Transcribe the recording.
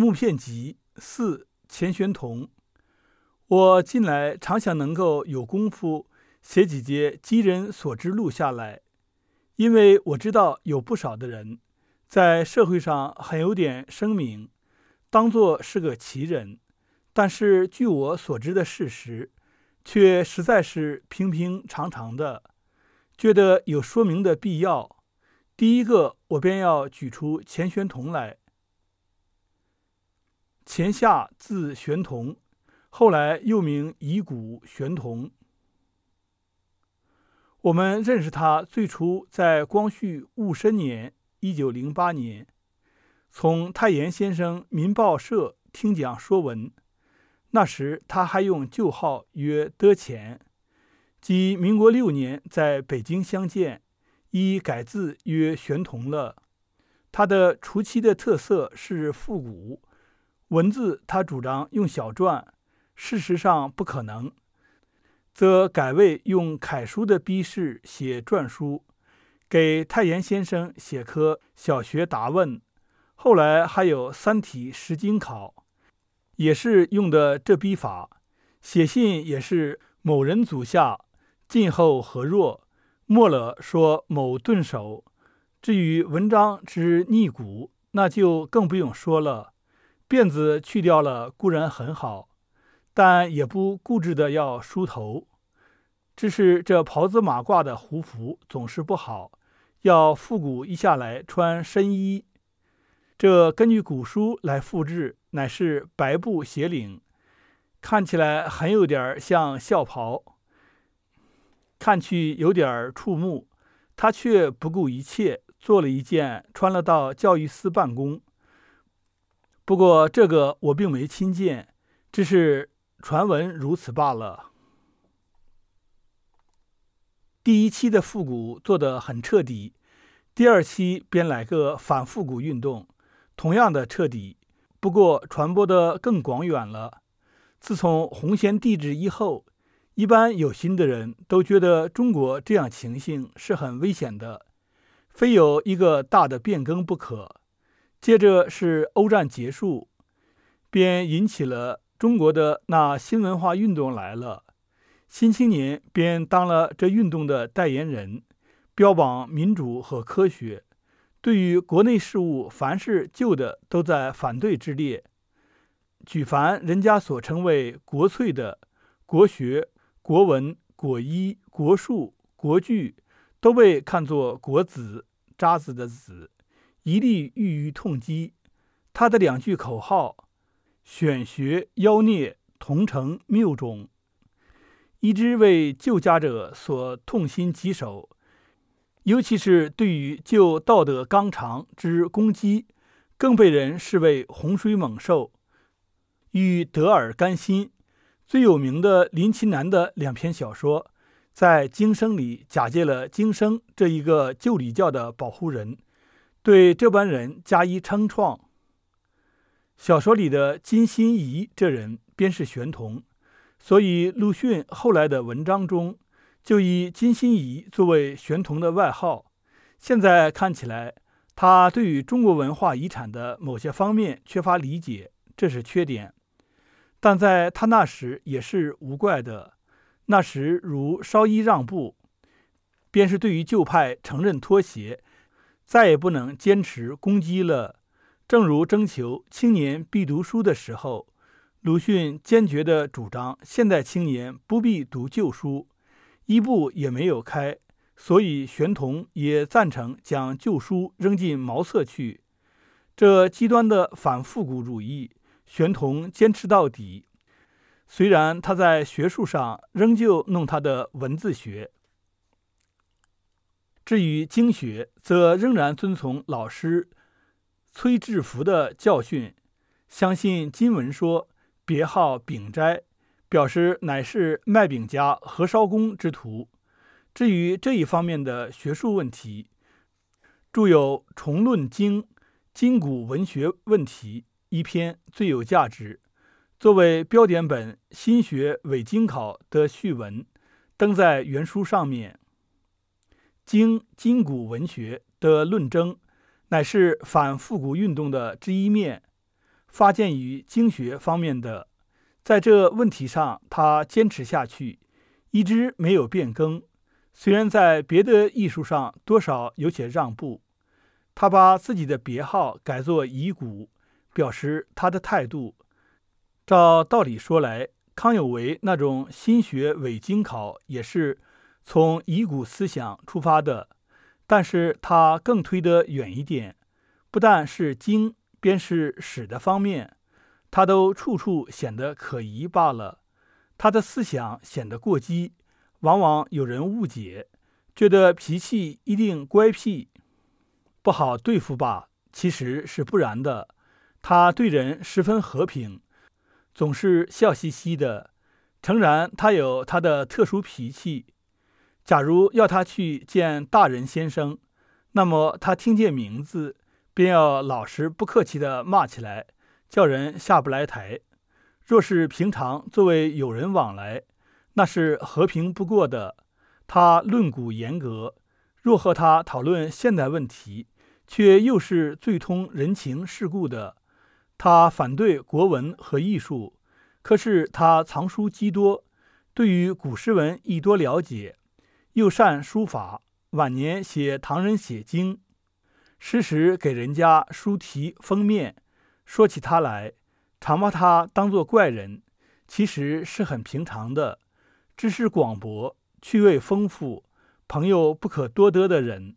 木片集四钱玄同。我近来常想能够有功夫写几节积人所知录下来，因为我知道有不少的人在社会上很有点声名，当作是个奇人，但是据我所知的事实，却实在是平平常常的，觉得有说明的必要。第一个，我便要举出钱玄同来。钱夏字玄同，后来又名乙骨玄同。我们认识他最初在光绪戊申年（一九零八年），从太炎先生民报社听讲说文。那时他还用旧号曰德潜，即民国六年在北京相见。已改字曰玄同了。他的初期的特色是复古文字，他主张用小篆，事实上不可能，则改为用楷书的笔势写篆书，给太炎先生写科小学答问，后来还有三体十经考，也是用的这笔法。写信也是某人足下，今后何若？末了说某顿首，至于文章之逆骨，那就更不用说了。辫子去掉了固然很好，但也不固执的要梳头。只是这袍子马褂的胡服总是不好，要复古一下来穿深衣。这根据古书来复制，乃是白布斜领，看起来很有点像孝袍。看去有点触目，他却不顾一切做了一件，穿了到教育司办公。不过这个我并没亲见，只是传闻如此罢了。第一期的复古做得很彻底，第二期便来个反复古运动，同样的彻底，不过传播的更广远了。自从洪贤帝制以后。一般有心的人都觉得中国这样情形是很危险的，非有一个大的变更不可。接着是欧战结束，便引起了中国的那新文化运动来了。新青年便当了这运动的代言人，标榜民主和科学。对于国内事务，凡是旧的都在反对之列。举凡人家所称为国粹的国学。国文、国医、国术、国剧，都被看作国子渣子的子，一律予以痛击。他的两句口号：“选学妖孽，同城谬种”，一直为旧家者所痛心疾首。尤其是对于旧道德纲常之攻击，更被人视为洪水猛兽，欲得而甘心。最有名的林奇南的两篇小说，在《经生》里假借了经生这一个旧礼教的保护人，对这班人加以称创。小说里的金心怡这人便是玄同，所以鲁迅后来的文章中就以金心怡作为玄同的外号。现在看起来，他对于中国文化遗产的某些方面缺乏理解，这是缺点。但在他那时也是无怪的。那时如稍一让步，便是对于旧派承认妥协，再也不能坚持攻击了。正如征求青年必读书的时候，鲁迅坚决地主张现代青年不必读旧书，一部也没有开。所以玄同也赞成将旧书扔进茅厕去。这极端的反复古主义。玄同坚持到底，虽然他在学术上仍旧弄他的文字学，至于经学，则仍然遵从老师崔志福的教训。相信金文说别号丙斋，表示乃是卖饼家何绍公之徒。至于这一方面的学术问题，著有《重论经今古文学问题》。一篇最有价值，作为标点本新学伪经考的序文，登在原书上面。经今古文学的论争，乃是反复古运动的之一面。发见于经学方面的。在这问题上，他坚持下去，一直没有变更。虽然在别的艺术上多少有些让步，他把自己的别号改作乙骨，表示他的态度。照道理说来，康有为那种心学伪经考也是从乙骨思想出发的，但是他更推得远一点，不但是经，便是史的方面。他都处处显得可疑罢了，他的思想显得过激，往往有人误解，觉得脾气一定乖僻，不好对付吧？其实是不然的，他对人十分和平，总是笑嘻嘻的。诚然，他有他的特殊脾气。假如要他去见大人先生，那么他听见名字，便要老实不客气地骂起来。叫人下不来台。若是平常作为友人往来，那是和平不过的。他论古严格，若和他讨论现代问题，却又是最通人情世故的。他反对国文和艺术，可是他藏书极多，对于古诗文亦多了解，又善书法。晚年写唐人写经，时时给人家书题封面。说起他来，常把他当作怪人，其实是很平常的，知识广博、趣味丰富、朋友不可多得的人。